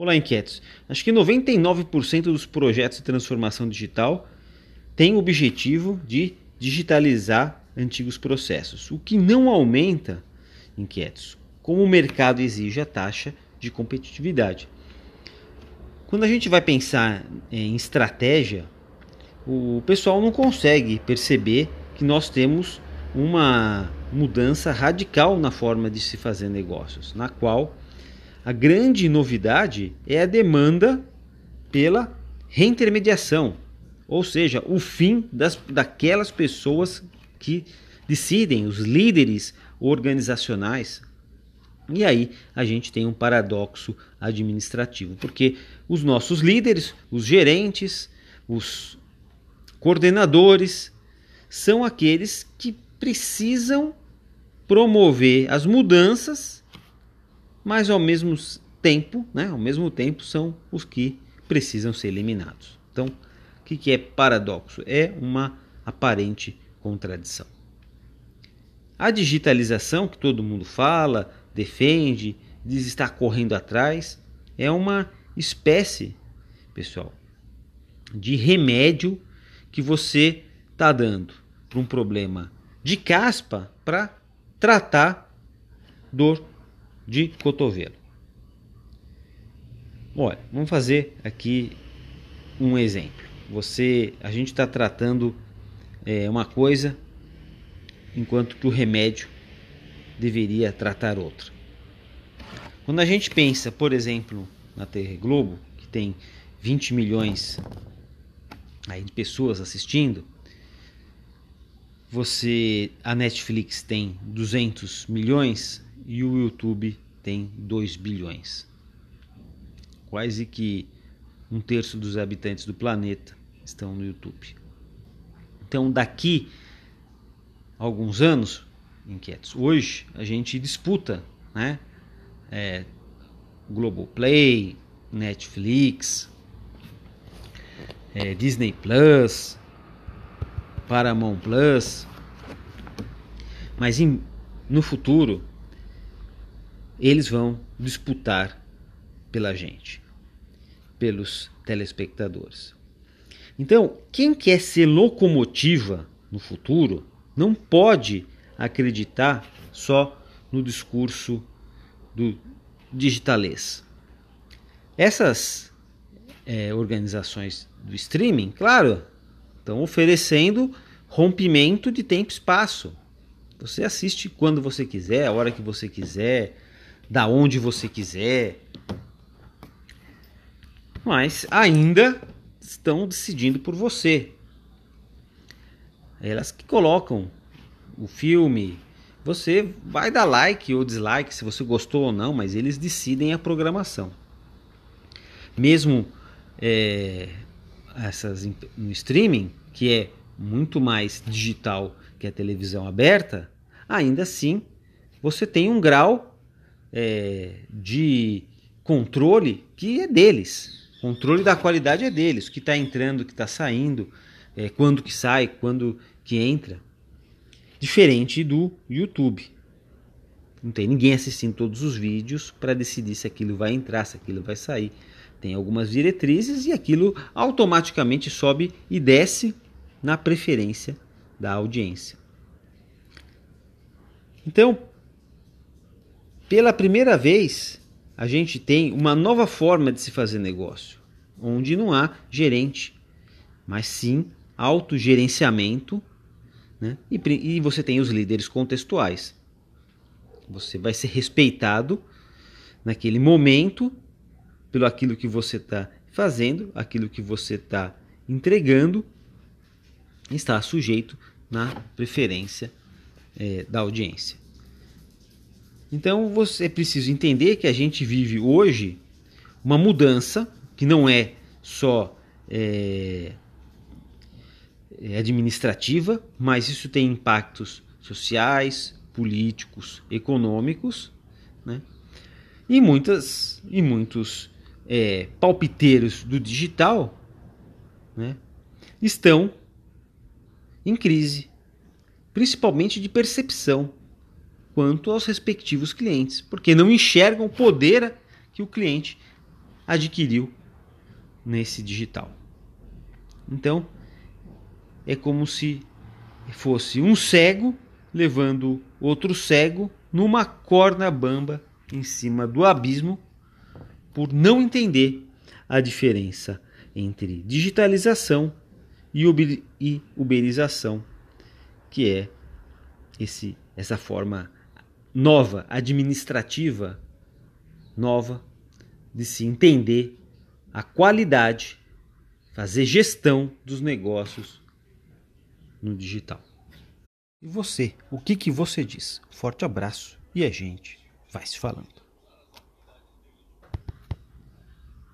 Olá, inquietos. Acho que 99% dos projetos de transformação digital têm o objetivo de digitalizar antigos processos, o que não aumenta, inquietos, como o mercado exige a taxa de competitividade. Quando a gente vai pensar em estratégia, o pessoal não consegue perceber que nós temos uma mudança radical na forma de se fazer negócios, na qual a grande novidade é a demanda pela reintermediação, ou seja, o fim das, daquelas pessoas que decidem, os líderes organizacionais. E aí a gente tem um paradoxo administrativo, porque os nossos líderes, os gerentes, os coordenadores, são aqueles que precisam promover as mudanças, mas ao mesmo tempo, né, ao mesmo tempo são os que precisam ser eliminados. Então, o que, que é paradoxo? É uma aparente contradição. A digitalização que todo mundo fala, defende, diz estar correndo atrás, é uma espécie, pessoal, de remédio que você está dando para um problema de caspa para tratar dor de cotovelo. Olha, vamos fazer aqui um exemplo. Você, a gente está tratando é, uma coisa enquanto que o remédio deveria tratar outra. Quando a gente pensa, por exemplo, na TV Globo, que tem 20 milhões aí de pessoas assistindo, você a Netflix tem 200 milhões e o YouTube tem 2 bilhões. Quase que um terço dos habitantes do planeta estão no YouTube. Então, daqui a alguns anos, inquietos, hoje a gente disputa, né? É, Globoplay, Netflix, é, Disney Plus, Paramount Plus. Mas em, no futuro, eles vão disputar pela gente, pelos telespectadores. Então, quem quer ser locomotiva no futuro não pode acreditar só no discurso do digitalês. Essas é, organizações do streaming, claro, Estão oferecendo rompimento de tempo e espaço. Você assiste quando você quiser, a hora que você quiser, da onde você quiser. Mas ainda estão decidindo por você. Elas que colocam o filme. Você vai dar like ou dislike se você gostou ou não, mas eles decidem a programação. Mesmo é, essas no streaming, que é muito mais digital que a televisão aberta, ainda assim você tem um grau é, de controle que é deles. Controle da qualidade é deles. O que está entrando, o que está saindo, é, quando que sai, quando que entra. Diferente do YouTube. Não tem ninguém assistindo todos os vídeos para decidir se aquilo vai entrar, se aquilo vai sair tem algumas diretrizes e aquilo automaticamente sobe e desce na preferência da audiência. Então, pela primeira vez, a gente tem uma nova forma de se fazer negócio, onde não há gerente, mas sim autogerenciamento, né? e, e você tem os líderes contextuais. Você vai ser respeitado naquele momento pelo aquilo que você está fazendo, aquilo que você está entregando, está sujeito na preferência é, da audiência. Então você precisa entender que a gente vive hoje uma mudança que não é só é, é administrativa, mas isso tem impactos sociais, políticos, econômicos, né? e muitas e muitos é, palpiteiros do digital né, estão em crise, principalmente de percepção quanto aos respectivos clientes, porque não enxergam o poder que o cliente adquiriu nesse digital. Então, é como se fosse um cego levando outro cego numa corda bamba em cima do abismo por não entender a diferença entre digitalização e, e uberização, que é esse, essa forma nova, administrativa nova de se entender a qualidade, fazer gestão dos negócios no digital. E você, o que, que você diz? Forte abraço e a gente vai se falando.